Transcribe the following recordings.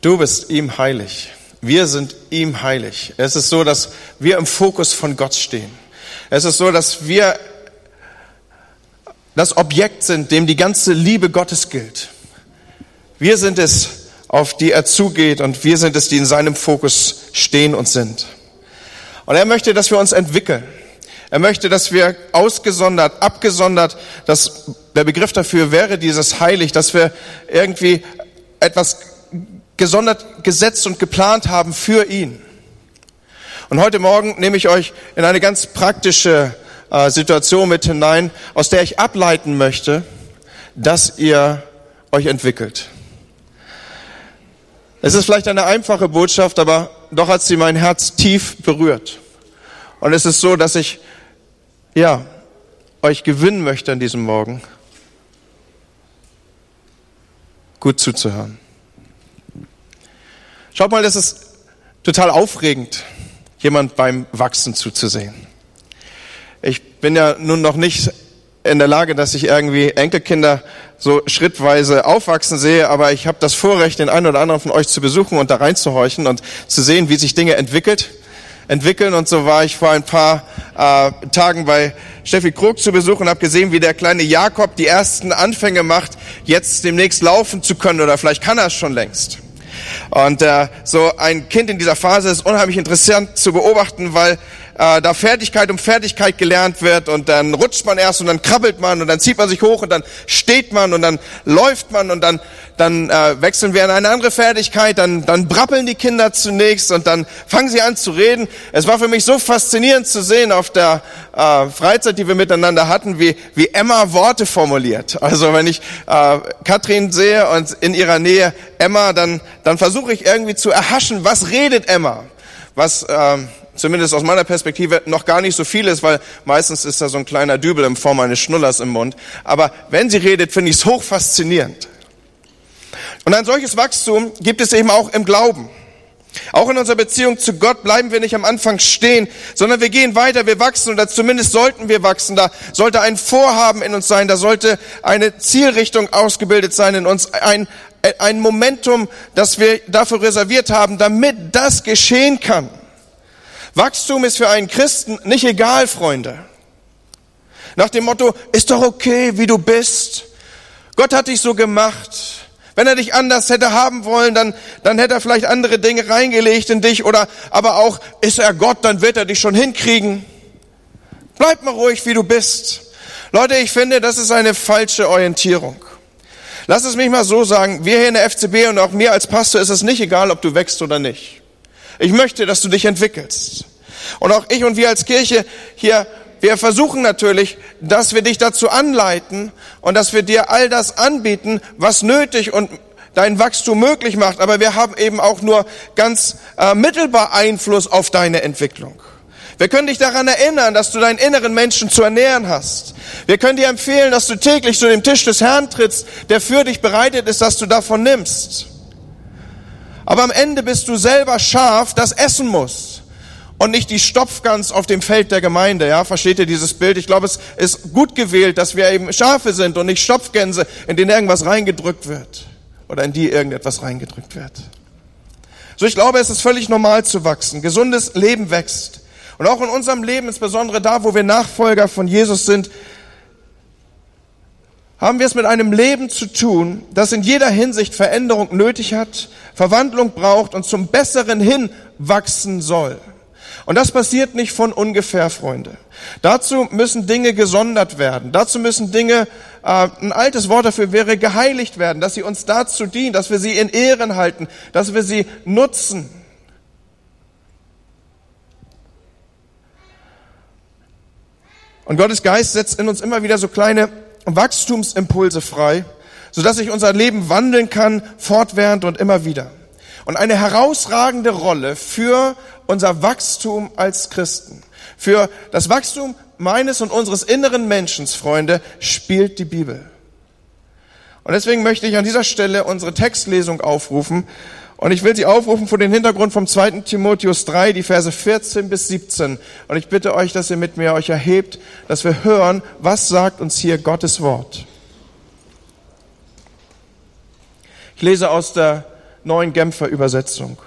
Du bist ihm heilig. Wir sind ihm heilig. Es ist so, dass wir im Fokus von Gott stehen. Es ist so, dass wir das Objekt sind, dem die ganze Liebe Gottes gilt. Wir sind es, auf die er zugeht und wir sind es, die in seinem Fokus stehen und sind. Und er möchte, dass wir uns entwickeln. Er möchte, dass wir ausgesondert, abgesondert, dass der Begriff dafür wäre dieses heilig, dass wir irgendwie etwas gesondert gesetzt und geplant haben für ihn. Und heute Morgen nehme ich euch in eine ganz praktische äh, Situation mit hinein, aus der ich ableiten möchte, dass ihr euch entwickelt. Es ist vielleicht eine einfache Botschaft, aber doch hat sie mein Herz tief berührt. Und es ist so, dass ich, ja, euch gewinnen möchte an diesem Morgen, gut zuzuhören. Schaut mal, das ist total aufregend, jemand beim Wachsen zuzusehen. Ich bin ja nun noch nicht in der Lage, dass ich irgendwie Enkelkinder so schrittweise aufwachsen sehe, aber ich habe das Vorrecht, den einen oder anderen von euch zu besuchen und da reinzuhorchen und zu sehen, wie sich Dinge entwickelt, entwickeln. Und so war ich vor ein paar äh, Tagen bei Steffi Krug zu Besuch und habe gesehen, wie der kleine Jakob die ersten Anfänge macht, jetzt demnächst laufen zu können oder vielleicht kann er es schon längst. Und äh, so ein Kind in dieser Phase ist unheimlich interessant zu beobachten, weil äh, da Fertigkeit um Fertigkeit gelernt wird und dann rutscht man erst und dann krabbelt man und dann zieht man sich hoch und dann steht man und dann läuft man und dann dann äh, wechseln wir in eine andere Fertigkeit, dann dann brabbeln die Kinder zunächst und dann fangen sie an zu reden. Es war für mich so faszinierend zu sehen auf der äh, Freizeit, die wir miteinander hatten, wie wie Emma Worte formuliert. Also wenn ich äh, Katrin sehe und in ihrer Nähe Emma, dann dann versuche ich irgendwie zu erhaschen, was redet Emma, was äh, zumindest aus meiner Perspektive, noch gar nicht so viel ist, weil meistens ist da so ein kleiner Dübel in Form eines Schnullers im Mund. Aber wenn sie redet, finde ich es hoch faszinierend. Und ein solches Wachstum gibt es eben auch im Glauben. Auch in unserer Beziehung zu Gott bleiben wir nicht am Anfang stehen, sondern wir gehen weiter, wir wachsen oder zumindest sollten wir wachsen. Da sollte ein Vorhaben in uns sein, da sollte eine Zielrichtung ausgebildet sein in uns, ein, ein Momentum, das wir dafür reserviert haben, damit das geschehen kann. Wachstum ist für einen Christen nicht egal, Freunde. Nach dem Motto, ist doch okay, wie du bist. Gott hat dich so gemacht. Wenn er dich anders hätte haben wollen, dann, dann hätte er vielleicht andere Dinge reingelegt in dich oder, aber auch, ist er Gott, dann wird er dich schon hinkriegen. Bleib mal ruhig, wie du bist. Leute, ich finde, das ist eine falsche Orientierung. Lass es mich mal so sagen, wir hier in der FCB und auch mir als Pastor ist es nicht egal, ob du wächst oder nicht. Ich möchte, dass du dich entwickelst. Und auch ich und wir als Kirche hier, wir versuchen natürlich, dass wir dich dazu anleiten und dass wir dir all das anbieten, was nötig und dein Wachstum möglich macht. Aber wir haben eben auch nur ganz äh, mittelbar Einfluss auf deine Entwicklung. Wir können dich daran erinnern, dass du deinen inneren Menschen zu ernähren hast. Wir können dir empfehlen, dass du täglich zu dem Tisch des Herrn trittst, der für dich bereitet ist, dass du davon nimmst. Aber am Ende bist du selber Schaf, das essen muss. Und nicht die Stopfgans auf dem Feld der Gemeinde, ja, versteht ihr dieses Bild? Ich glaube, es ist gut gewählt, dass wir eben Schafe sind und nicht Stopfgänse, in denen irgendwas reingedrückt wird. Oder in die irgendetwas reingedrückt wird. So, ich glaube, es ist völlig normal zu wachsen. Gesundes Leben wächst. Und auch in unserem Leben, insbesondere da, wo wir Nachfolger von Jesus sind, haben wir es mit einem Leben zu tun, das in jeder Hinsicht Veränderung nötig hat, Verwandlung braucht und zum Besseren hin wachsen soll. Und das passiert nicht von ungefähr, Freunde. Dazu müssen Dinge gesondert werden. Dazu müssen Dinge, äh, ein altes Wort dafür wäre geheiligt werden, dass sie uns dazu dienen, dass wir sie in Ehren halten, dass wir sie nutzen. Und Gottes Geist setzt in uns immer wieder so kleine Wachstumsimpulse frei, sodass sich unser Leben wandeln kann, fortwährend und immer wieder. Und eine herausragende Rolle für unser Wachstum als Christen, für das Wachstum meines und unseres inneren Menschen, Freunde, spielt die Bibel. Und deswegen möchte ich an dieser Stelle unsere Textlesung aufrufen. Und ich will sie aufrufen vor dem Hintergrund vom 2. Timotheus 3, die Verse 14 bis 17. Und ich bitte euch, dass ihr mit mir euch erhebt, dass wir hören, was sagt uns hier Gottes Wort. Ich lese aus der neuen Genfer Übersetzung.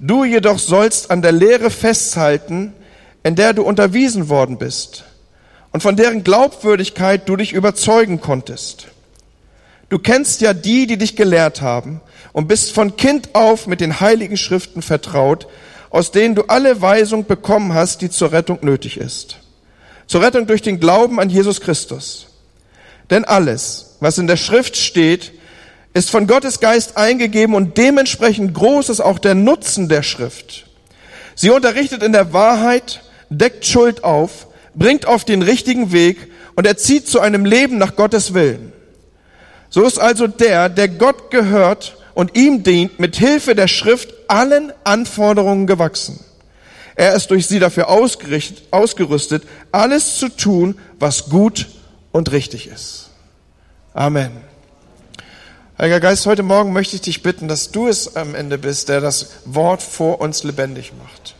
Du jedoch sollst an der Lehre festhalten, in der du unterwiesen worden bist und von deren Glaubwürdigkeit du dich überzeugen konntest. Du kennst ja die, die dich gelehrt haben und bist von Kind auf mit den heiligen Schriften vertraut, aus denen du alle Weisung bekommen hast, die zur Rettung nötig ist. Zur Rettung durch den Glauben an Jesus Christus. Denn alles, was in der Schrift steht, ist von Gottes Geist eingegeben und dementsprechend groß ist auch der Nutzen der Schrift. Sie unterrichtet in der Wahrheit, deckt Schuld auf, bringt auf den richtigen Weg und erzieht zu einem Leben nach Gottes Willen. So ist also der, der Gott gehört und ihm dient, mit Hilfe der Schrift allen Anforderungen gewachsen. Er ist durch sie dafür ausgerüstet, alles zu tun, was gut und richtig ist. Amen. Heiliger Geist, heute Morgen möchte ich dich bitten, dass du es am Ende bist, der das Wort vor uns lebendig macht.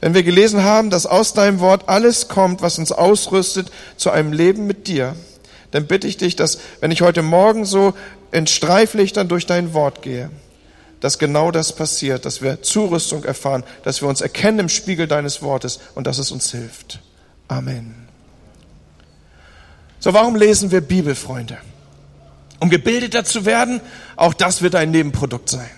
Wenn wir gelesen haben, dass aus deinem Wort alles kommt, was uns ausrüstet zu einem Leben mit dir, dann bitte ich dich, dass wenn ich heute Morgen so in Streiflichtern durch dein Wort gehe, dass genau das passiert, dass wir Zurüstung erfahren, dass wir uns erkennen im Spiegel deines Wortes und dass es uns hilft. Amen. So, warum lesen wir Bibel, Freunde? Um gebildeter zu werden, auch das wird ein Nebenprodukt sein.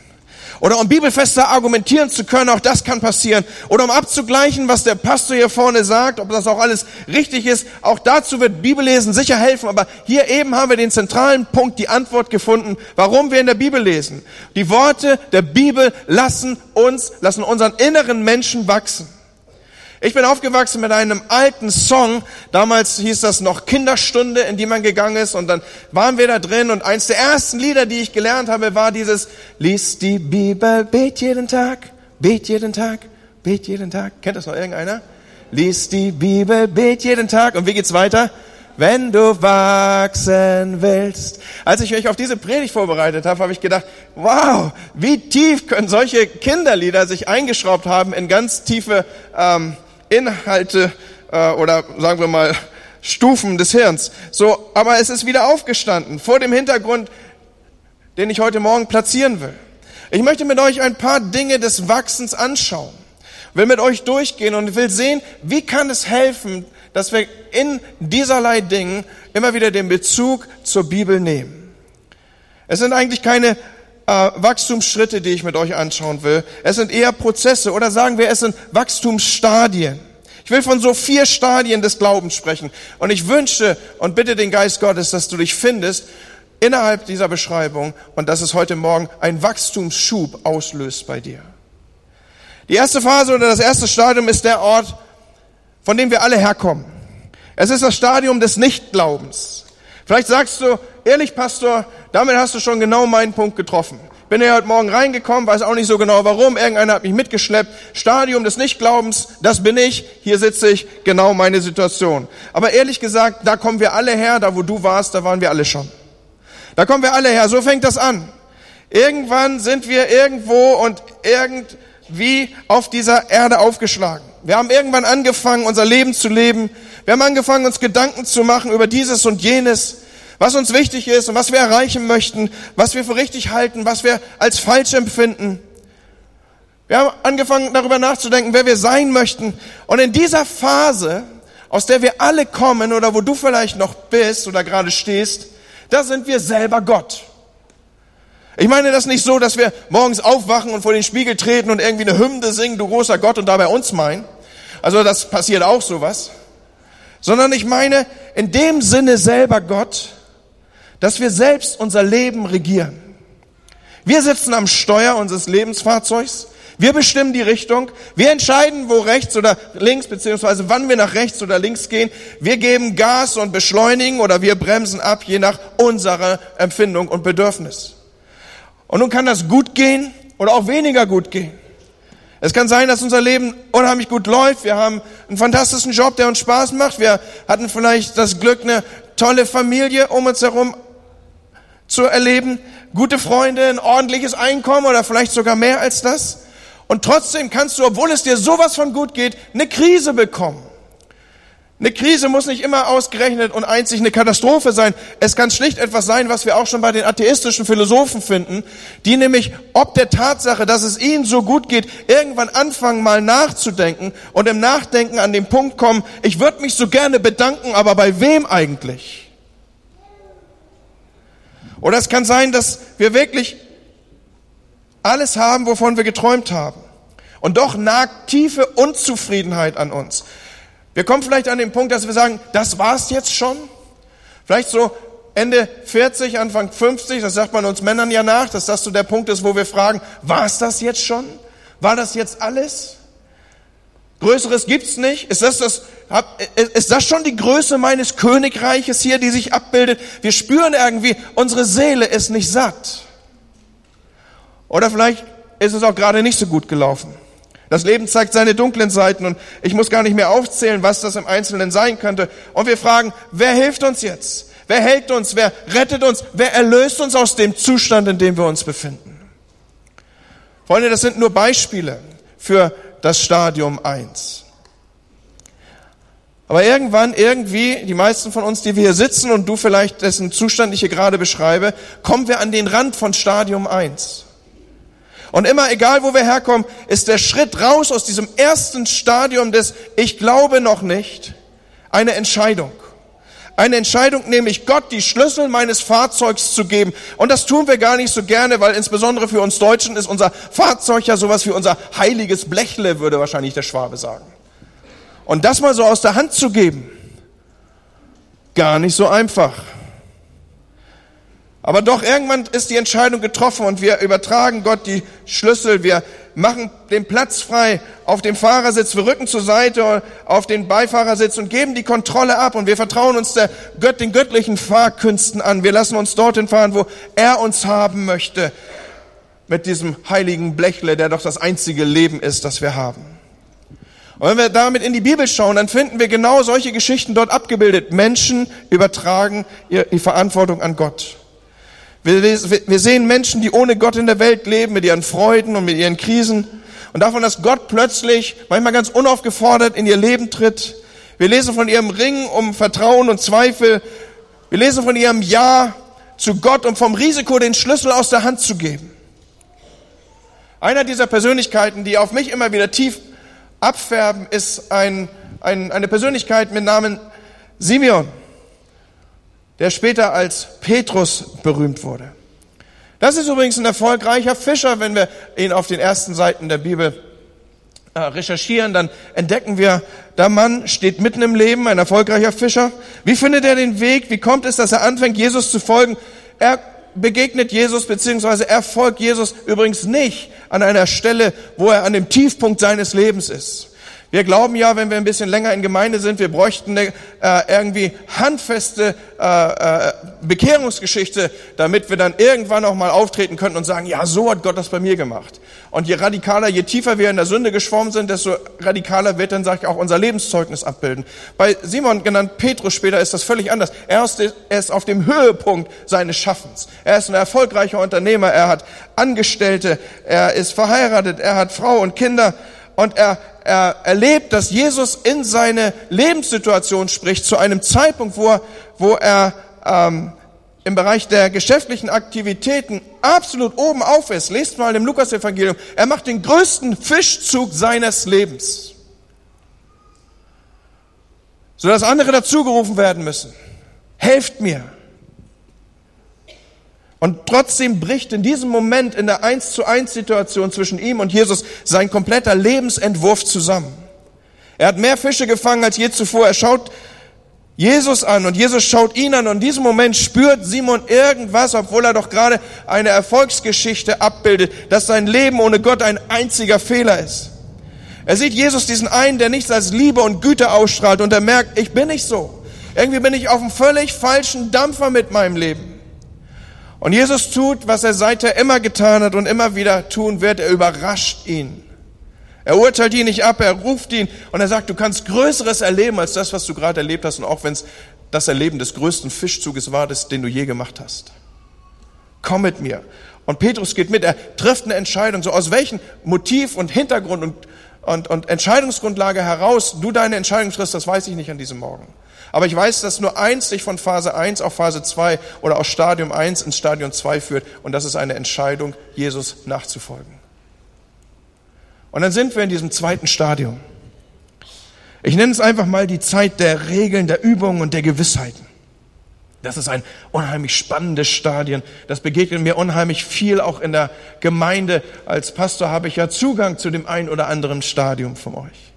Oder um bibelfester argumentieren zu können, auch das kann passieren. Oder um abzugleichen, was der Pastor hier vorne sagt, ob das auch alles richtig ist, auch dazu wird Bibellesen sicher helfen. Aber hier eben haben wir den zentralen Punkt, die Antwort gefunden, warum wir in der Bibel lesen. Die Worte der Bibel lassen uns, lassen unseren inneren Menschen wachsen. Ich bin aufgewachsen mit einem alten Song. Damals hieß das noch Kinderstunde, in die man gegangen ist. Und dann waren wir da drin. Und eins der ersten Lieder, die ich gelernt habe, war dieses Lies die Bibel, bet jeden Tag, bet jeden Tag, bet jeden Tag. Kennt das noch irgendeiner? Lies die Bibel, bet jeden Tag. Und wie geht's weiter? Wenn du wachsen willst. Als ich mich auf diese Predigt vorbereitet habe, habe ich gedacht, wow, wie tief können solche Kinderlieder sich eingeschraubt haben in ganz tiefe ähm, Inhalte äh, oder sagen wir mal Stufen des Hirns. So, aber es ist wieder aufgestanden vor dem Hintergrund, den ich heute Morgen platzieren will. Ich möchte mit euch ein paar Dinge des Wachsens anschauen, will mit euch durchgehen und will sehen, wie kann es helfen, dass wir in dieserlei Dingen immer wieder den Bezug zur Bibel nehmen. Es sind eigentlich keine äh, Wachstumsschritte, die ich mit euch anschauen will. Es sind eher Prozesse oder sagen wir, es sind Wachstumsstadien. Ich will von so vier Stadien des Glaubens sprechen. Und ich wünsche und bitte den Geist Gottes, dass du dich findest innerhalb dieser Beschreibung und dass es heute Morgen einen Wachstumsschub auslöst bei dir. Die erste Phase oder das erste Stadium ist der Ort, von dem wir alle herkommen. Es ist das Stadium des Nichtglaubens. Vielleicht sagst du, ehrlich Pastor, damit hast du schon genau meinen Punkt getroffen. Bin ja heute Morgen reingekommen, weiß auch nicht so genau warum. Irgendeiner hat mich mitgeschleppt. Stadium des Nichtglaubens, das bin ich. Hier sitze ich, genau meine Situation. Aber ehrlich gesagt, da kommen wir alle her. Da wo du warst, da waren wir alle schon. Da kommen wir alle her. So fängt das an. Irgendwann sind wir irgendwo und irgendwie auf dieser Erde aufgeschlagen. Wir haben irgendwann angefangen, unser Leben zu leben. Wir haben angefangen, uns Gedanken zu machen über dieses und jenes was uns wichtig ist und was wir erreichen möchten, was wir für richtig halten, was wir als falsch empfinden. Wir haben angefangen darüber nachzudenken, wer wir sein möchten. Und in dieser Phase, aus der wir alle kommen oder wo du vielleicht noch bist oder gerade stehst, da sind wir selber Gott. Ich meine das nicht so, dass wir morgens aufwachen und vor den Spiegel treten und irgendwie eine Hymne singen, du großer Gott, und dabei uns meinen. Also das passiert auch sowas. Sondern ich meine in dem Sinne selber Gott, dass wir selbst unser Leben regieren. Wir sitzen am Steuer unseres Lebensfahrzeugs. Wir bestimmen die Richtung. Wir entscheiden, wo rechts oder links, beziehungsweise wann wir nach rechts oder links gehen. Wir geben Gas und beschleunigen oder wir bremsen ab, je nach unserer Empfindung und Bedürfnis. Und nun kann das gut gehen oder auch weniger gut gehen. Es kann sein, dass unser Leben unheimlich gut läuft. Wir haben einen fantastischen Job, der uns Spaß macht. Wir hatten vielleicht das Glück, eine tolle Familie um uns herum zu erleben, gute Freunde, ein ordentliches Einkommen oder vielleicht sogar mehr als das. Und trotzdem kannst du, obwohl es dir sowas von gut geht, eine Krise bekommen. Eine Krise muss nicht immer ausgerechnet und einzig eine Katastrophe sein. Es kann schlicht etwas sein, was wir auch schon bei den atheistischen Philosophen finden, die nämlich ob der Tatsache, dass es ihnen so gut geht, irgendwann anfangen mal nachzudenken und im Nachdenken an den Punkt kommen, ich würde mich so gerne bedanken, aber bei wem eigentlich? Oder es kann sein, dass wir wirklich alles haben, wovon wir geträumt haben. Und doch nagt tiefe Unzufriedenheit an uns. Wir kommen vielleicht an den Punkt, dass wir sagen, das war's jetzt schon. Vielleicht so Ende 40, Anfang 50, das sagt man uns Männern ja nach, dass das so der Punkt ist, wo wir fragen, war's das jetzt schon? War das jetzt alles? Größeres gibt's nicht? Ist das, das, ist das schon die Größe meines Königreiches hier, die sich abbildet? Wir spüren irgendwie, unsere Seele ist nicht satt. Oder vielleicht ist es auch gerade nicht so gut gelaufen. Das Leben zeigt seine dunklen Seiten und ich muss gar nicht mehr aufzählen, was das im Einzelnen sein könnte. Und wir fragen, wer hilft uns jetzt? Wer hält uns? Wer rettet uns? Wer erlöst uns aus dem Zustand, in dem wir uns befinden? Freunde, das sind nur Beispiele für das Stadium 1. Aber irgendwann, irgendwie, die meisten von uns, die wir hier sitzen und du vielleicht dessen Zustand ich hier gerade beschreibe, kommen wir an den Rand von Stadium 1. Und immer, egal wo wir herkommen, ist der Schritt raus aus diesem ersten Stadium des Ich glaube noch nicht eine Entscheidung. Eine Entscheidung, nämlich Gott die Schlüssel meines Fahrzeugs zu geben. Und das tun wir gar nicht so gerne, weil insbesondere für uns Deutschen ist unser Fahrzeug ja sowas wie unser heiliges Blechle, würde wahrscheinlich der Schwabe sagen. Und das mal so aus der Hand zu geben, gar nicht so einfach. Aber doch irgendwann ist die Entscheidung getroffen und wir übertragen Gott die Schlüssel. Wir machen den Platz frei auf dem Fahrersitz, wir rücken zur Seite auf den Beifahrersitz und geben die Kontrolle ab und wir vertrauen uns der Gott, den göttlichen Fahrkünsten an. Wir lassen uns dorthin fahren, wo er uns haben möchte. Mit diesem heiligen Blechle, der doch das einzige Leben ist, das wir haben. Und wenn wir damit in die Bibel schauen, dann finden wir genau solche Geschichten dort abgebildet. Menschen übertragen die Verantwortung an Gott. Wir, sehen Menschen, die ohne Gott in der Welt leben, mit ihren Freuden und mit ihren Krisen. Und davon, dass Gott plötzlich, manchmal ganz unaufgefordert, in ihr Leben tritt. Wir lesen von ihrem Ringen um Vertrauen und Zweifel. Wir lesen von ihrem Ja zu Gott, um vom Risiko den Schlüssel aus der Hand zu geben. Einer dieser Persönlichkeiten, die auf mich immer wieder tief abfärben, ist ein, ein, eine Persönlichkeit mit Namen Simeon der später als Petrus berühmt wurde. Das ist übrigens ein erfolgreicher Fischer, wenn wir ihn auf den ersten Seiten der Bibel äh, recherchieren, dann entdecken wir, der Mann steht mitten im Leben, ein erfolgreicher Fischer. Wie findet er den Weg? Wie kommt es, dass er anfängt, Jesus zu folgen? Er begegnet Jesus, beziehungsweise er folgt Jesus übrigens nicht an einer Stelle, wo er an dem Tiefpunkt seines Lebens ist. Wir glauben ja, wenn wir ein bisschen länger in Gemeinde sind, wir bräuchten eine äh, irgendwie handfeste äh, äh, Bekehrungsgeschichte, damit wir dann irgendwann auch mal auftreten könnten und sagen, ja, so hat Gott das bei mir gemacht. Und je radikaler, je tiefer wir in der Sünde geschwommen sind, desto radikaler wird dann, sage ich, auch unser Lebenszeugnis abbilden. Bei Simon, genannt Petrus später, ist das völlig anders. Er ist, er ist auf dem Höhepunkt seines Schaffens. Er ist ein erfolgreicher Unternehmer, er hat Angestellte, er ist verheiratet, er hat Frau und Kinder und er, er erlebt, dass Jesus in seine Lebenssituation spricht, zu einem Zeitpunkt, wo er, wo er ähm, im Bereich der geschäftlichen Aktivitäten absolut oben auf ist. Lest mal im Lukas-Evangelium. Er macht den größten Fischzug seines Lebens. Sodass andere dazugerufen werden müssen. Helft mir. Und trotzdem bricht in diesem Moment in der Eins zu eins Situation zwischen ihm und Jesus sein kompletter Lebensentwurf zusammen. Er hat mehr Fische gefangen als je zuvor. Er schaut Jesus an und Jesus schaut ihn an und in diesem Moment spürt Simon irgendwas, obwohl er doch gerade eine Erfolgsgeschichte abbildet, dass sein Leben ohne Gott ein einziger Fehler ist. Er sieht Jesus diesen einen, der nichts als Liebe und Güte ausstrahlt und er merkt, ich bin nicht so. Irgendwie bin ich auf einem völlig falschen Dampfer mit meinem Leben. Und Jesus tut, was er seither immer getan hat und immer wieder tun wird. Er überrascht ihn. Er urteilt ihn nicht ab, er ruft ihn und er sagt, du kannst Größeres erleben als das, was du gerade erlebt hast und auch wenn es das Erleben des größten Fischzuges war, das, den du je gemacht hast. Komm mit mir. Und Petrus geht mit, er trifft eine Entscheidung, so aus welchem Motiv und Hintergrund und und, und Entscheidungsgrundlage heraus du deine Entscheidung triffst, das weiß ich nicht an diesem Morgen. Aber ich weiß, dass nur eins dich von Phase 1 auf Phase 2 oder aus Stadium 1 ins Stadium 2 führt und das ist eine Entscheidung, Jesus nachzufolgen. Und dann sind wir in diesem zweiten Stadium. Ich nenne es einfach mal die Zeit der Regeln, der Übungen und der Gewissheiten. Das ist ein unheimlich spannendes Stadion. Das begegnet mir unheimlich viel auch in der Gemeinde. Als Pastor habe ich ja Zugang zu dem ein oder anderen Stadium von euch.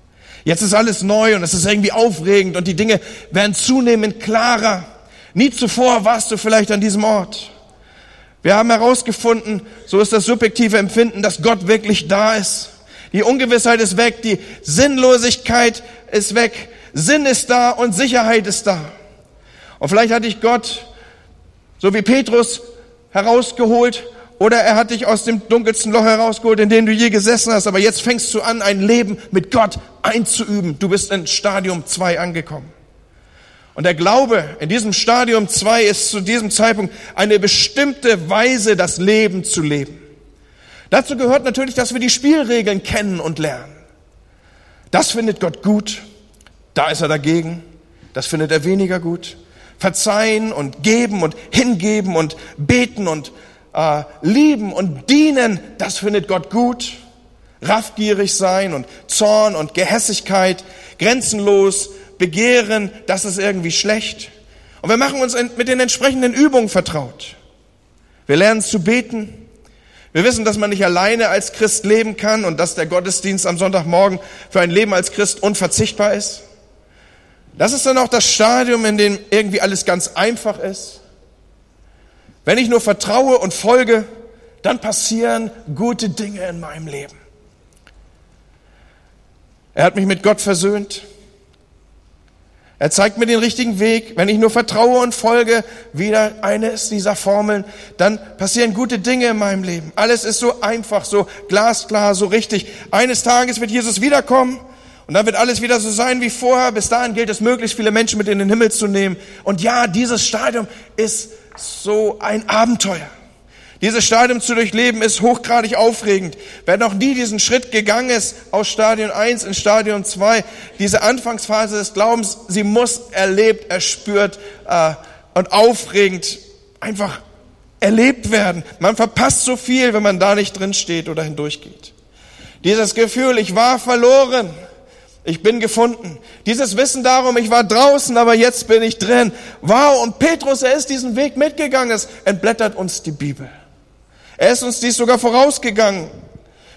Jetzt ist alles neu und es ist irgendwie aufregend und die Dinge werden zunehmend klarer. Nie zuvor warst du vielleicht an diesem Ort. Wir haben herausgefunden, so ist das subjektive Empfinden, dass Gott wirklich da ist. Die Ungewissheit ist weg, die Sinnlosigkeit ist weg, Sinn ist da und Sicherheit ist da. Und vielleicht hat dich Gott, so wie Petrus, herausgeholt oder er hat dich aus dem dunkelsten Loch herausgeholt, in dem du je gesessen hast. Aber jetzt fängst du an, ein Leben mit Gott einzuüben. Du bist in Stadium 2 angekommen. Und der Glaube in diesem Stadium 2 ist zu diesem Zeitpunkt eine bestimmte Weise, das Leben zu leben. Dazu gehört natürlich, dass wir die Spielregeln kennen und lernen. Das findet Gott gut, da ist er dagegen. Das findet er weniger gut verzeihen und geben und hingeben und beten und äh, lieben und dienen, das findet Gott gut. Raffgierig sein und Zorn und Gehässigkeit, grenzenlos begehren, das ist irgendwie schlecht. Und wir machen uns mit den entsprechenden Übungen vertraut. Wir lernen zu beten. Wir wissen, dass man nicht alleine als Christ leben kann und dass der Gottesdienst am Sonntagmorgen für ein Leben als Christ unverzichtbar ist. Das ist dann auch das Stadium, in dem irgendwie alles ganz einfach ist. Wenn ich nur vertraue und folge, dann passieren gute Dinge in meinem Leben. Er hat mich mit Gott versöhnt. Er zeigt mir den richtigen Weg. Wenn ich nur vertraue und folge, wieder eines dieser Formeln, dann passieren gute Dinge in meinem Leben. Alles ist so einfach, so glasklar, so richtig. Eines Tages wird Jesus wiederkommen und dann wird alles wieder so sein wie vorher. Bis dahin gilt es, möglichst viele Menschen mit in den Himmel zu nehmen. Und ja, dieses Stadium ist so ein Abenteuer. Dieses Stadium zu durchleben ist hochgradig aufregend. Wer noch nie diesen Schritt gegangen ist aus Stadion 1 in Stadion 2, diese Anfangsphase des Glaubens, sie muss erlebt, erspürt äh, und aufregend einfach erlebt werden. Man verpasst so viel, wenn man da nicht drin steht oder hindurchgeht. Dieses Gefühl, ich war verloren, ich bin gefunden. Dieses Wissen darum, ich war draußen, aber jetzt bin ich drin. Wow, und Petrus, er ist diesen Weg mitgegangen. Es entblättert uns die Bibel. Er ist uns dies sogar vorausgegangen.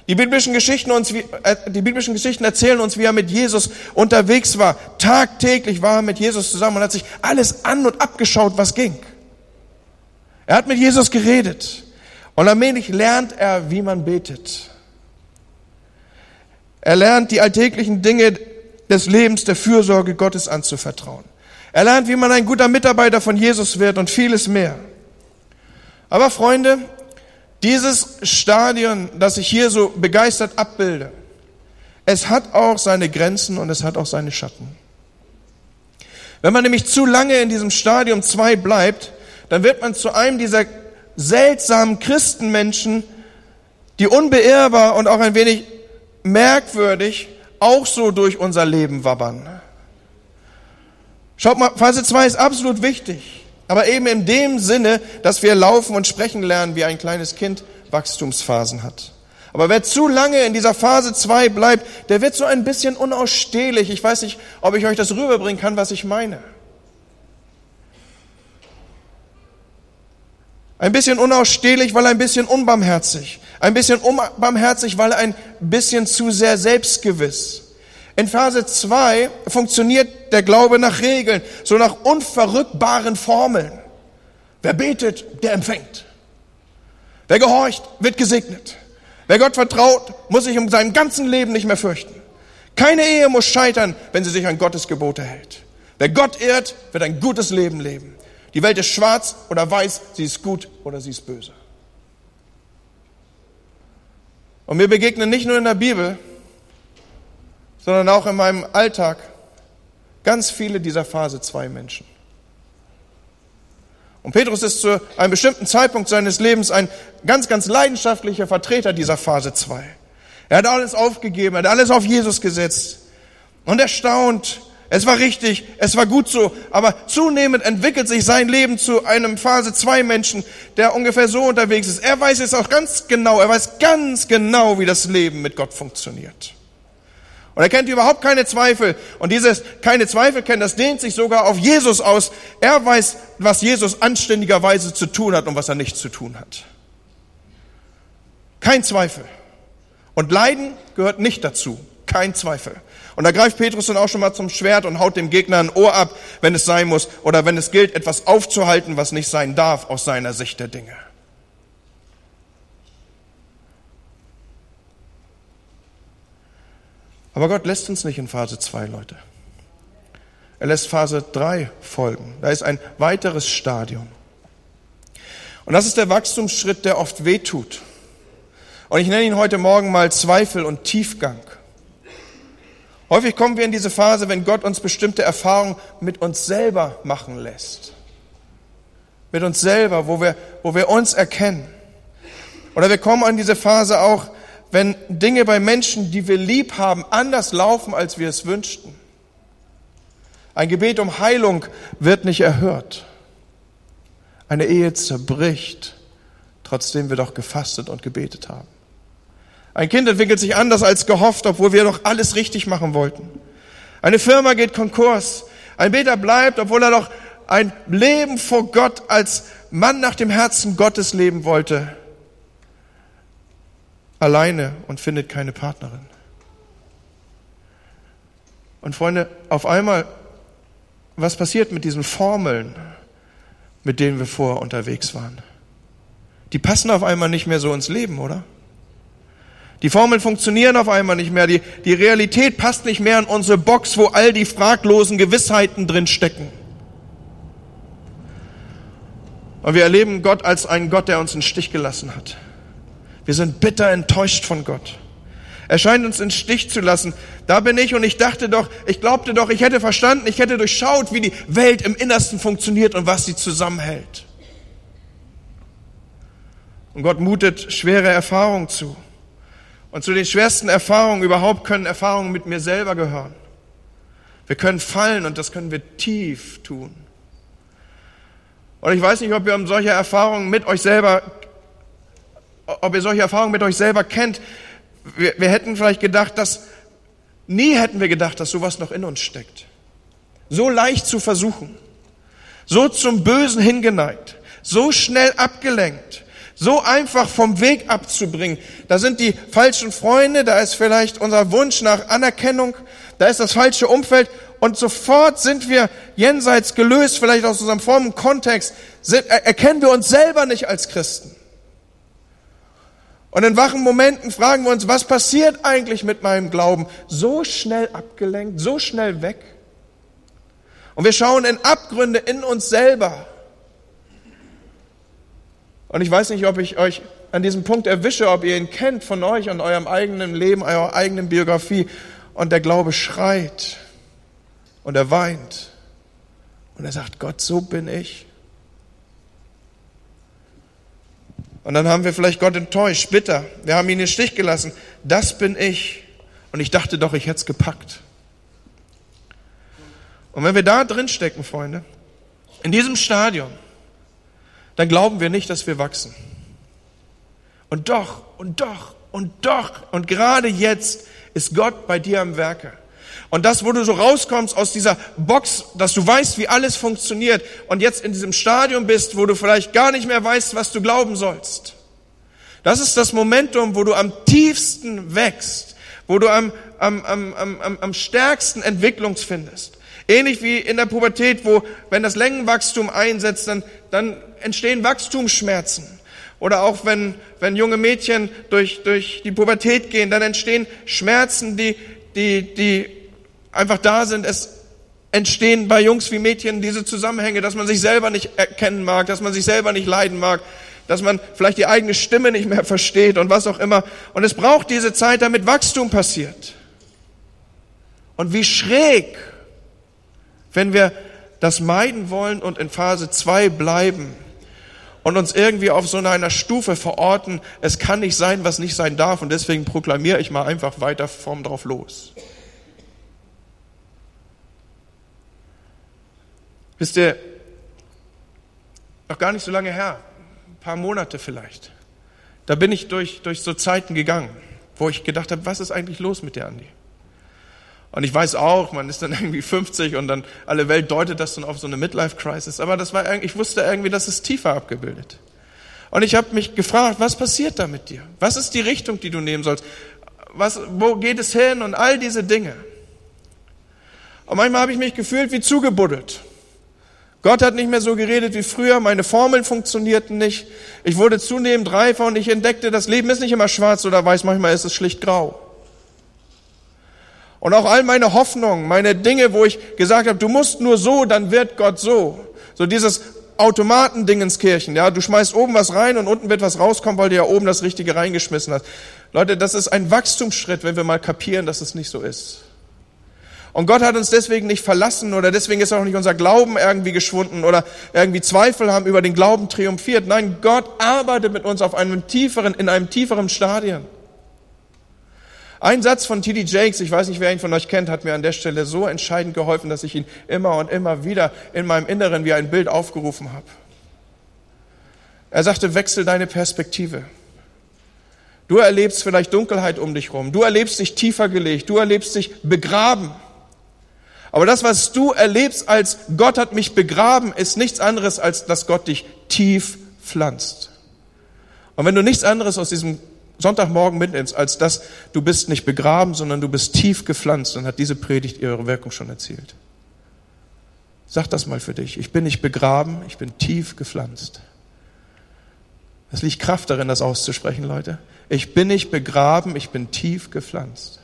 Die biblischen Geschichten, uns, äh, die biblischen Geschichten erzählen uns, wie er mit Jesus unterwegs war. Tagtäglich war er mit Jesus zusammen und hat sich alles an und abgeschaut, was ging. Er hat mit Jesus geredet. Und allmählich lernt er, wie man betet. Er lernt die alltäglichen Dinge des Lebens der Fürsorge Gottes anzuvertrauen. Er lernt, wie man ein guter Mitarbeiter von Jesus wird und vieles mehr. Aber Freunde, dieses Stadion, das ich hier so begeistert abbilde, es hat auch seine Grenzen und es hat auch seine Schatten. Wenn man nämlich zu lange in diesem Stadium 2 bleibt, dann wird man zu einem dieser seltsamen Christenmenschen, die unbeirrbar und auch ein wenig merkwürdig auch so durch unser Leben wabbern. Schaut mal, Phase 2 ist absolut wichtig, aber eben in dem Sinne, dass wir laufen und sprechen lernen, wie ein kleines Kind Wachstumsphasen hat. Aber wer zu lange in dieser Phase 2 bleibt, der wird so ein bisschen unausstehlich. Ich weiß nicht, ob ich euch das rüberbringen kann, was ich meine. Ein bisschen unausstehlich, weil ein bisschen unbarmherzig. Ein bisschen unbarmherzig, weil ein bisschen zu sehr selbstgewiss. In Phase 2 funktioniert der Glaube nach Regeln, so nach unverrückbaren Formeln. Wer betet, der empfängt. Wer gehorcht, wird gesegnet. Wer Gott vertraut, muss sich um seinem ganzen Leben nicht mehr fürchten. Keine Ehe muss scheitern, wenn sie sich an Gottes Gebote hält. Wer Gott ehrt, wird ein gutes Leben leben. Die Welt ist schwarz oder weiß, sie ist gut oder sie ist böse. Und mir begegnen nicht nur in der Bibel, sondern auch in meinem Alltag ganz viele dieser Phase 2 Menschen. Und Petrus ist zu einem bestimmten Zeitpunkt seines Lebens ein ganz, ganz leidenschaftlicher Vertreter dieser Phase 2. Er hat alles aufgegeben, er hat alles auf Jesus gesetzt. Und erstaunt, es war richtig, es war gut so, aber zunehmend entwickelt sich sein Leben zu einem Phase 2 Menschen, der ungefähr so unterwegs ist. Er weiß es auch ganz genau, er weiß ganz genau, wie das Leben mit Gott funktioniert. Und er kennt überhaupt keine Zweifel. Und dieses keine Zweifel kennen, das dehnt sich sogar auf Jesus aus. Er weiß, was Jesus anständigerweise zu tun hat und was er nicht zu tun hat. Kein Zweifel. Und Leiden gehört nicht dazu. Kein Zweifel. Und da greift Petrus dann auch schon mal zum Schwert und haut dem Gegner ein Ohr ab, wenn es sein muss, oder wenn es gilt, etwas aufzuhalten, was nicht sein darf aus seiner Sicht der Dinge. Aber Gott lässt uns nicht in Phase 2, Leute. Er lässt Phase 3 folgen. Da ist ein weiteres Stadium. Und das ist der Wachstumsschritt, der oft wehtut. Und ich nenne ihn heute Morgen mal Zweifel und Tiefgang. Häufig kommen wir in diese Phase, wenn Gott uns bestimmte Erfahrungen mit uns selber machen lässt. Mit uns selber, wo wir, wo wir uns erkennen. Oder wir kommen in diese Phase auch, wenn Dinge bei Menschen, die wir lieb haben, anders laufen, als wir es wünschten. Ein Gebet um Heilung wird nicht erhört. Eine Ehe zerbricht, trotzdem wir doch gefastet und gebetet haben. Ein Kind entwickelt sich anders als gehofft, obwohl wir doch alles richtig machen wollten. Eine Firma geht Konkurs. Ein Beter bleibt, obwohl er doch ein Leben vor Gott als Mann nach dem Herzen Gottes leben wollte alleine und findet keine Partnerin. Und Freunde, auf einmal, was passiert mit diesen Formeln, mit denen wir vorher unterwegs waren? Die passen auf einmal nicht mehr so ins Leben, oder? Die Formeln funktionieren auf einmal nicht mehr. Die, die Realität passt nicht mehr in unsere Box, wo all die fraglosen Gewissheiten drin stecken. Und wir erleben Gott als einen Gott, der uns einen Stich gelassen hat. Wir sind bitter enttäuscht von Gott. Er scheint uns in Stich zu lassen. Da bin ich und ich dachte doch, ich glaubte doch, ich hätte verstanden, ich hätte durchschaut, wie die Welt im Innersten funktioniert und was sie zusammenhält. Und Gott mutet schwere Erfahrungen zu. Und zu den schwersten Erfahrungen überhaupt können Erfahrungen mit mir selber gehören. Wir können fallen und das können wir tief tun. Und ich weiß nicht, ob ihr um solche Erfahrungen mit euch selber ob ihr solche Erfahrungen mit euch selber kennt. Wir, wir hätten vielleicht gedacht, dass nie hätten wir gedacht, dass sowas noch in uns steckt. So leicht zu versuchen, so zum Bösen hingeneigt, so schnell abgelenkt, so einfach vom Weg abzubringen. Da sind die falschen Freunde, da ist vielleicht unser Wunsch nach Anerkennung, da ist das falsche Umfeld und sofort sind wir jenseits gelöst, vielleicht aus unserem frommen Kontext, sind, erkennen wir uns selber nicht als Christen. Und in wachen Momenten fragen wir uns, was passiert eigentlich mit meinem Glauben? So schnell abgelenkt, so schnell weg. Und wir schauen in Abgründe in uns selber. Und ich weiß nicht, ob ich euch an diesem Punkt erwische, ob ihr ihn kennt von euch und eurem eigenen Leben, eurer eigenen Biografie. Und der Glaube schreit und er weint und er sagt, Gott, so bin ich. Und dann haben wir vielleicht Gott enttäuscht, bitter. Wir haben ihn in den Stich gelassen. Das bin ich. Und ich dachte doch, ich hätte es gepackt. Und wenn wir da drin stecken, Freunde, in diesem Stadion, dann glauben wir nicht, dass wir wachsen. Und doch, und doch, und doch, und gerade jetzt ist Gott bei dir am Werke. Und das, wo du so rauskommst aus dieser Box, dass du weißt, wie alles funktioniert und jetzt in diesem Stadium bist, wo du vielleicht gar nicht mehr weißt, was du glauben sollst. Das ist das Momentum, wo du am tiefsten wächst, wo du am, am, am, am, am stärksten Entwicklungsfindest. Ähnlich wie in der Pubertät, wo, wenn das Längenwachstum einsetzt, dann, dann entstehen Wachstumsschmerzen. Oder auch wenn, wenn junge Mädchen durch, durch die Pubertät gehen, dann entstehen Schmerzen, die, die, die einfach da sind. Es entstehen bei Jungs wie Mädchen diese Zusammenhänge, dass man sich selber nicht erkennen mag, dass man sich selber nicht leiden mag, dass man vielleicht die eigene Stimme nicht mehr versteht und was auch immer. Und es braucht diese Zeit, damit Wachstum passiert. Und wie schräg, wenn wir das meiden wollen und in Phase 2 bleiben und uns irgendwie auf so einer Stufe verorten, es kann nicht sein, was nicht sein darf und deswegen proklamiere ich mal einfach weiter vorm drauf los. Wisst ihr, noch gar nicht so lange her, ein paar Monate vielleicht, da bin ich durch, durch so Zeiten gegangen, wo ich gedacht habe, was ist eigentlich los mit der Andi? Und ich weiß auch, man ist dann irgendwie 50 und dann alle Welt deutet das dann auf so eine Midlife-Crisis. Aber das war, ich wusste irgendwie, das ist tiefer abgebildet. Und ich habe mich gefragt, was passiert da mit dir? Was ist die Richtung, die du nehmen sollst? Was, wo geht es hin? Und all diese Dinge. Und manchmal habe ich mich gefühlt wie zugebuddelt. Gott hat nicht mehr so geredet wie früher, meine Formeln funktionierten nicht. Ich wurde zunehmend reifer und ich entdeckte, das Leben ist nicht immer schwarz oder weiß, manchmal ist es schlicht grau. Und auch all meine Hoffnungen, meine Dinge, wo ich gesagt habe, du musst nur so, dann wird Gott so. So dieses Automatendingenskirchen, ja, du schmeißt oben was rein und unten wird was rauskommen, weil du ja oben das Richtige reingeschmissen hast. Leute, das ist ein Wachstumsschritt, wenn wir mal kapieren, dass es nicht so ist. Und Gott hat uns deswegen nicht verlassen oder deswegen ist auch nicht unser Glauben irgendwie geschwunden oder irgendwie Zweifel haben über den Glauben triumphiert. Nein, Gott arbeitet mit uns auf einem tieferen, in einem tieferen Stadion. Ein Satz von T.D. Jakes, ich weiß nicht, wer ihn von euch kennt, hat mir an der Stelle so entscheidend geholfen, dass ich ihn immer und immer wieder in meinem Inneren wie ein Bild aufgerufen habe. Er sagte, wechsel deine Perspektive. Du erlebst vielleicht Dunkelheit um dich rum. Du erlebst dich tiefer gelegt. Du erlebst dich begraben. Aber das, was du erlebst als Gott hat mich begraben, ist nichts anderes, als dass Gott dich tief pflanzt. Und wenn du nichts anderes aus diesem Sonntagmorgen mitnimmst, als dass du bist nicht begraben, sondern du bist tief gepflanzt, dann hat diese Predigt ihre Wirkung schon erzielt. Sag das mal für dich. Ich bin nicht begraben, ich bin tief gepflanzt. Es liegt Kraft darin, das auszusprechen, Leute. Ich bin nicht begraben, ich bin tief gepflanzt.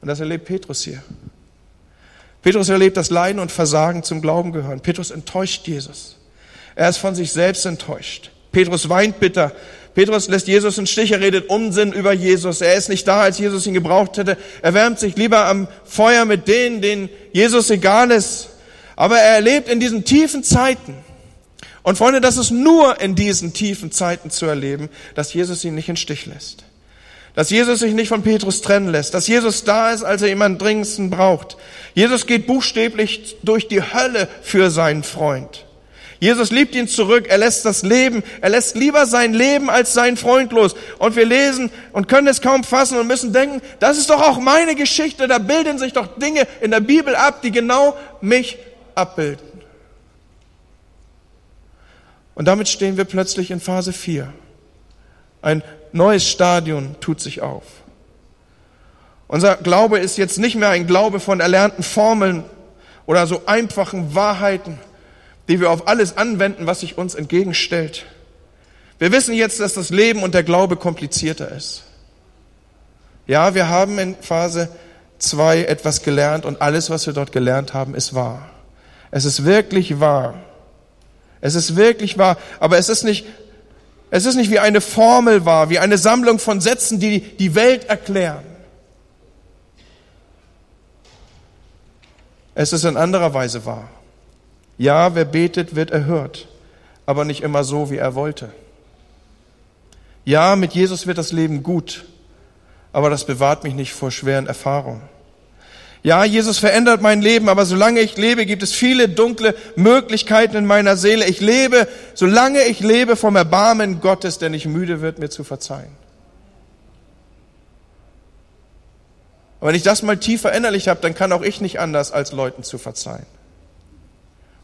Und das erlebt Petrus hier. Petrus erlebt das Leiden und Versagen zum Glauben gehören. Petrus enttäuscht Jesus. Er ist von sich selbst enttäuscht. Petrus weint bitter. Petrus lässt Jesus in Stich, er redet Unsinn über Jesus. Er ist nicht da, als Jesus ihn gebraucht hätte. Er wärmt sich lieber am Feuer mit denen, denen Jesus egal ist. Aber er erlebt in diesen tiefen Zeiten, und Freunde, das ist nur in diesen tiefen Zeiten zu erleben, dass Jesus ihn nicht in Stich lässt. Dass Jesus sich nicht von Petrus trennen lässt. Dass Jesus da ist, als er jemanden dringendsten braucht. Jesus geht buchstäblich durch die Hölle für seinen Freund. Jesus liebt ihn zurück, er lässt das Leben, er lässt lieber sein Leben als seinen Freund los. Und wir lesen und können es kaum fassen und müssen denken, das ist doch auch meine Geschichte, da bilden sich doch Dinge in der Bibel ab, die genau mich abbilden. Und damit stehen wir plötzlich in Phase 4. Ein neues Stadion tut sich auf. Unser Glaube ist jetzt nicht mehr ein Glaube von erlernten Formeln oder so einfachen Wahrheiten, die wir auf alles anwenden, was sich uns entgegenstellt. Wir wissen jetzt, dass das Leben und der Glaube komplizierter ist. Ja, wir haben in Phase 2 etwas gelernt und alles, was wir dort gelernt haben, ist wahr. Es ist wirklich wahr. Es ist wirklich wahr, aber es ist nicht, es ist nicht wie eine Formel wahr, wie eine Sammlung von Sätzen, die die Welt erklären. Es ist in anderer Weise wahr. Ja, wer betet, wird erhört, aber nicht immer so, wie er wollte. Ja, mit Jesus wird das Leben gut, aber das bewahrt mich nicht vor schweren Erfahrungen. Ja, Jesus verändert mein Leben, aber solange ich lebe, gibt es viele dunkle Möglichkeiten in meiner Seele. Ich lebe, solange ich lebe, vom Erbarmen Gottes, der nicht müde wird, mir zu verzeihen. Und wenn ich das mal tief verinnerlicht habe, dann kann auch ich nicht anders, als Leuten zu verzeihen.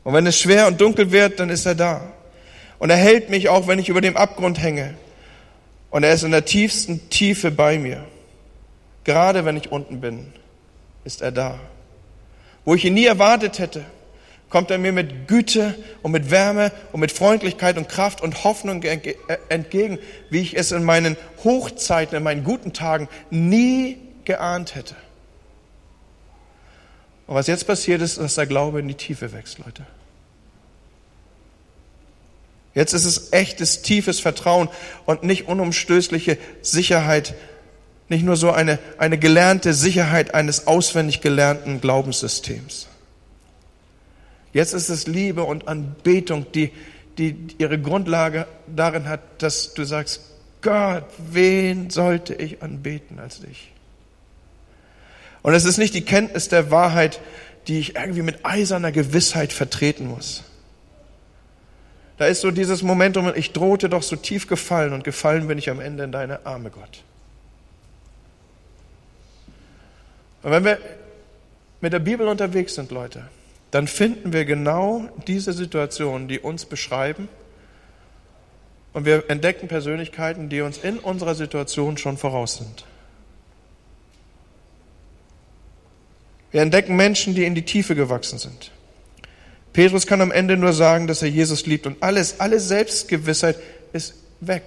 Und wenn es schwer und dunkel wird, dann ist er da. Und er hält mich auch, wenn ich über dem Abgrund hänge. Und er ist in der tiefsten Tiefe bei mir. Gerade wenn ich unten bin, ist er da. Wo ich ihn nie erwartet hätte, kommt er mir mit Güte und mit Wärme und mit Freundlichkeit und Kraft und Hoffnung entgegen, wie ich es in meinen Hochzeiten, in meinen guten Tagen nie geahnt hätte. Und was jetzt passiert ist, dass der Glaube in die Tiefe wächst, Leute. Jetzt ist es echtes, tiefes Vertrauen und nicht unumstößliche Sicherheit, nicht nur so eine, eine gelernte Sicherheit eines auswendig gelernten Glaubenssystems. Jetzt ist es Liebe und Anbetung, die, die ihre Grundlage darin hat, dass du sagst, Gott, wen sollte ich anbeten als dich? Und es ist nicht die Kenntnis der Wahrheit, die ich irgendwie mit eiserner Gewissheit vertreten muss. Da ist so dieses Momentum, ich drohte doch so tief gefallen und gefallen bin ich am Ende in deine Arme, Gott. Und wenn wir mit der Bibel unterwegs sind, Leute, dann finden wir genau diese Situationen, die uns beschreiben. Und wir entdecken Persönlichkeiten, die uns in unserer Situation schon voraus sind. Wir entdecken Menschen, die in die Tiefe gewachsen sind. Petrus kann am Ende nur sagen, dass er Jesus liebt und alles, alle Selbstgewissheit ist weg.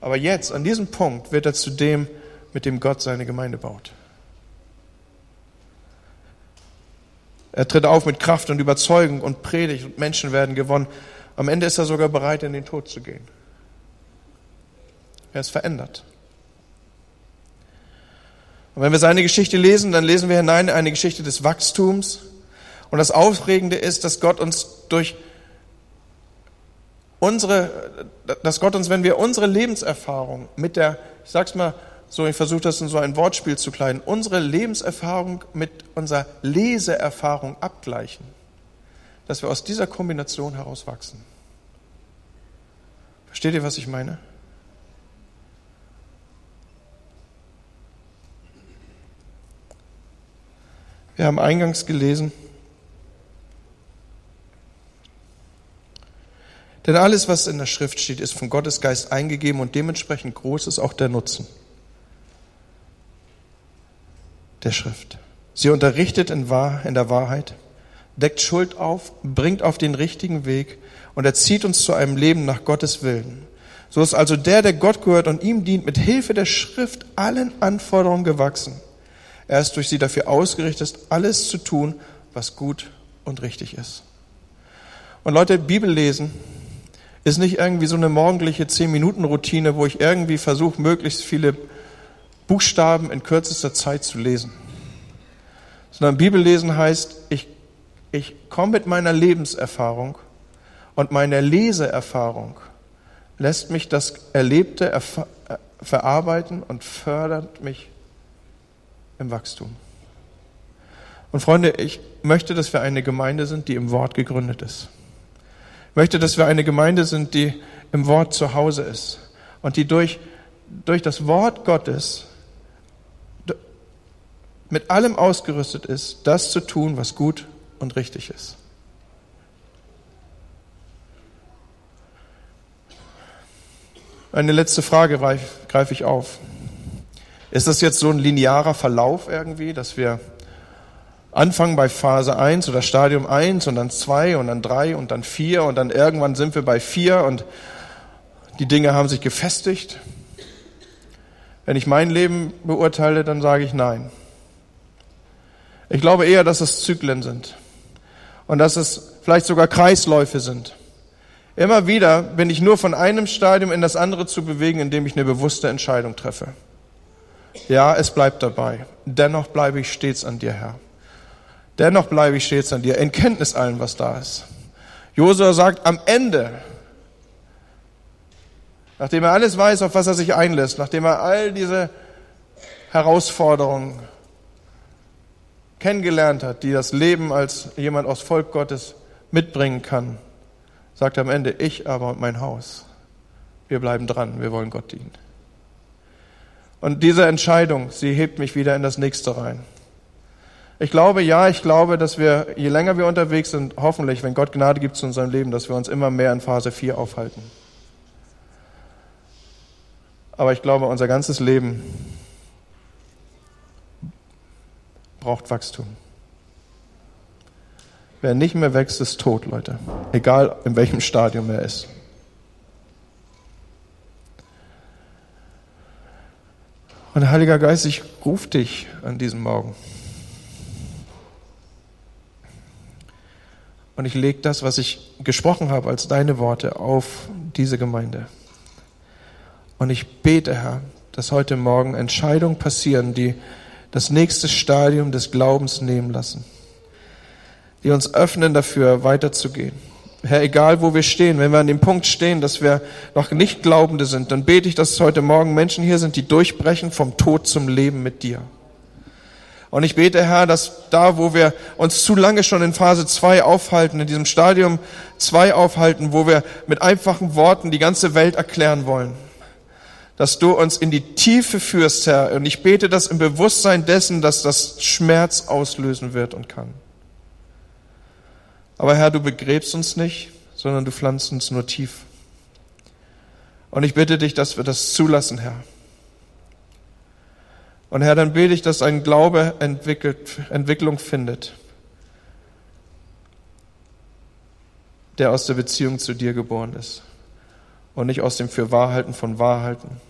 Aber jetzt, an diesem Punkt, wird er zu dem, mit dem Gott seine Gemeinde baut. Er tritt auf mit Kraft und Überzeugung und predigt und Menschen werden gewonnen. Am Ende ist er sogar bereit, in den Tod zu gehen. Er ist verändert. Und wenn wir seine Geschichte lesen, dann lesen wir hinein eine Geschichte des Wachstums. Und das Aufregende ist, dass Gott uns durch unsere, dass Gott uns, wenn wir unsere Lebenserfahrung mit der, ich sag's mal, so, ich versuche das in so ein Wortspiel zu kleiden, unsere Lebenserfahrung mit unserer Leseerfahrung abgleichen, dass wir aus dieser Kombination heraus wachsen. Versteht ihr, was ich meine? Wir haben eingangs gelesen, denn alles, was in der Schrift steht, ist von Gottes Geist eingegeben und dementsprechend groß ist auch der Nutzen der Schrift. Sie unterrichtet in, Wahr, in der Wahrheit, deckt Schuld auf, bringt auf den richtigen Weg und erzieht uns zu einem Leben nach Gottes Willen. So ist also der, der Gott gehört und ihm dient, mit Hilfe der Schrift allen Anforderungen gewachsen. Er ist durch sie dafür ausgerichtet, alles zu tun, was gut und richtig ist. Und Leute, Bibel lesen ist nicht irgendwie so eine morgendliche 10-Minuten-Routine, wo ich irgendwie versuche, möglichst viele Buchstaben in kürzester Zeit zu lesen. Sondern Bibellesen heißt, ich, ich komme mit meiner Lebenserfahrung und meine Leseerfahrung lässt mich das Erlebte verarbeiten und fördert mich im Wachstum. Und Freunde, ich möchte, dass wir eine Gemeinde sind, die im Wort gegründet ist. Ich möchte, dass wir eine Gemeinde sind, die im Wort zu Hause ist und die durch, durch das Wort Gottes mit allem ausgerüstet ist, das zu tun, was gut und richtig ist. Eine letzte Frage greife ich auf. Ist das jetzt so ein linearer Verlauf irgendwie, dass wir anfangen bei Phase 1 oder Stadium 1 und dann 2 und dann 3 und dann 4 und dann irgendwann sind wir bei 4 und die Dinge haben sich gefestigt? Wenn ich mein Leben beurteile, dann sage ich nein. Ich glaube eher, dass es Zyklen sind und dass es vielleicht sogar Kreisläufe sind. Immer wieder bin ich nur von einem Stadium in das andere zu bewegen, indem ich eine bewusste Entscheidung treffe. Ja, es bleibt dabei. Dennoch bleibe ich stets an dir, Herr. Dennoch bleibe ich stets an dir, in Kenntnis allem, was da ist. Josua sagt am Ende, nachdem er alles weiß, auf was er sich einlässt, nachdem er all diese Herausforderungen kennengelernt hat, die das Leben als jemand aus Volk Gottes mitbringen kann, sagt am Ende, ich aber und mein Haus, wir bleiben dran, wir wollen Gott dienen. Und diese Entscheidung, sie hebt mich wieder in das nächste rein. Ich glaube, ja, ich glaube, dass wir, je länger wir unterwegs sind, hoffentlich, wenn Gott Gnade gibt zu unserem Leben, dass wir uns immer mehr in Phase 4 aufhalten. Aber ich glaube, unser ganzes Leben braucht Wachstum. Wer nicht mehr wächst, ist tot, Leute. Egal in welchem Stadium er ist. Und Heiliger Geist, ich rufe dich an diesem Morgen. Und ich lege das, was ich gesprochen habe, als deine Worte auf diese Gemeinde. Und ich bete, Herr, dass heute Morgen Entscheidungen passieren, die das nächste Stadium des Glaubens nehmen lassen. die uns öffnen dafür, weiterzugehen. Herr, egal wo wir stehen, wenn wir an dem Punkt stehen, dass wir noch nicht Glaubende sind, dann bete ich, dass heute Morgen Menschen hier sind, die durchbrechen vom Tod zum Leben mit dir. Und ich bete, Herr, dass da, wo wir uns zu lange schon in Phase 2 aufhalten, in diesem Stadium 2 aufhalten, wo wir mit einfachen Worten die ganze Welt erklären wollen, dass du uns in die Tiefe führst, Herr. Und ich bete das im Bewusstsein dessen, dass das Schmerz auslösen wird und kann. Aber Herr, du begräbst uns nicht, sondern du pflanzt uns nur tief. Und ich bitte dich, dass wir das zulassen, Herr. Und Herr, dann bete ich, dass ein Glaube entwickelt, Entwicklung findet, der aus der Beziehung zu dir geboren ist und nicht aus dem Fürwahrhalten von Wahrhalten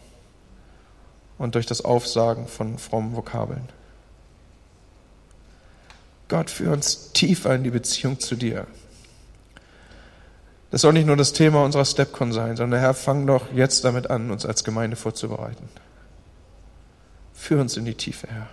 und durch das Aufsagen von frommen Vokabeln. Gott, führ uns tiefer in die Beziehung zu dir. Das soll nicht nur das Thema unserer Stepcon sein, sondern Herr, fang doch jetzt damit an, uns als Gemeinde vorzubereiten. Führ uns in die Tiefe, Herr.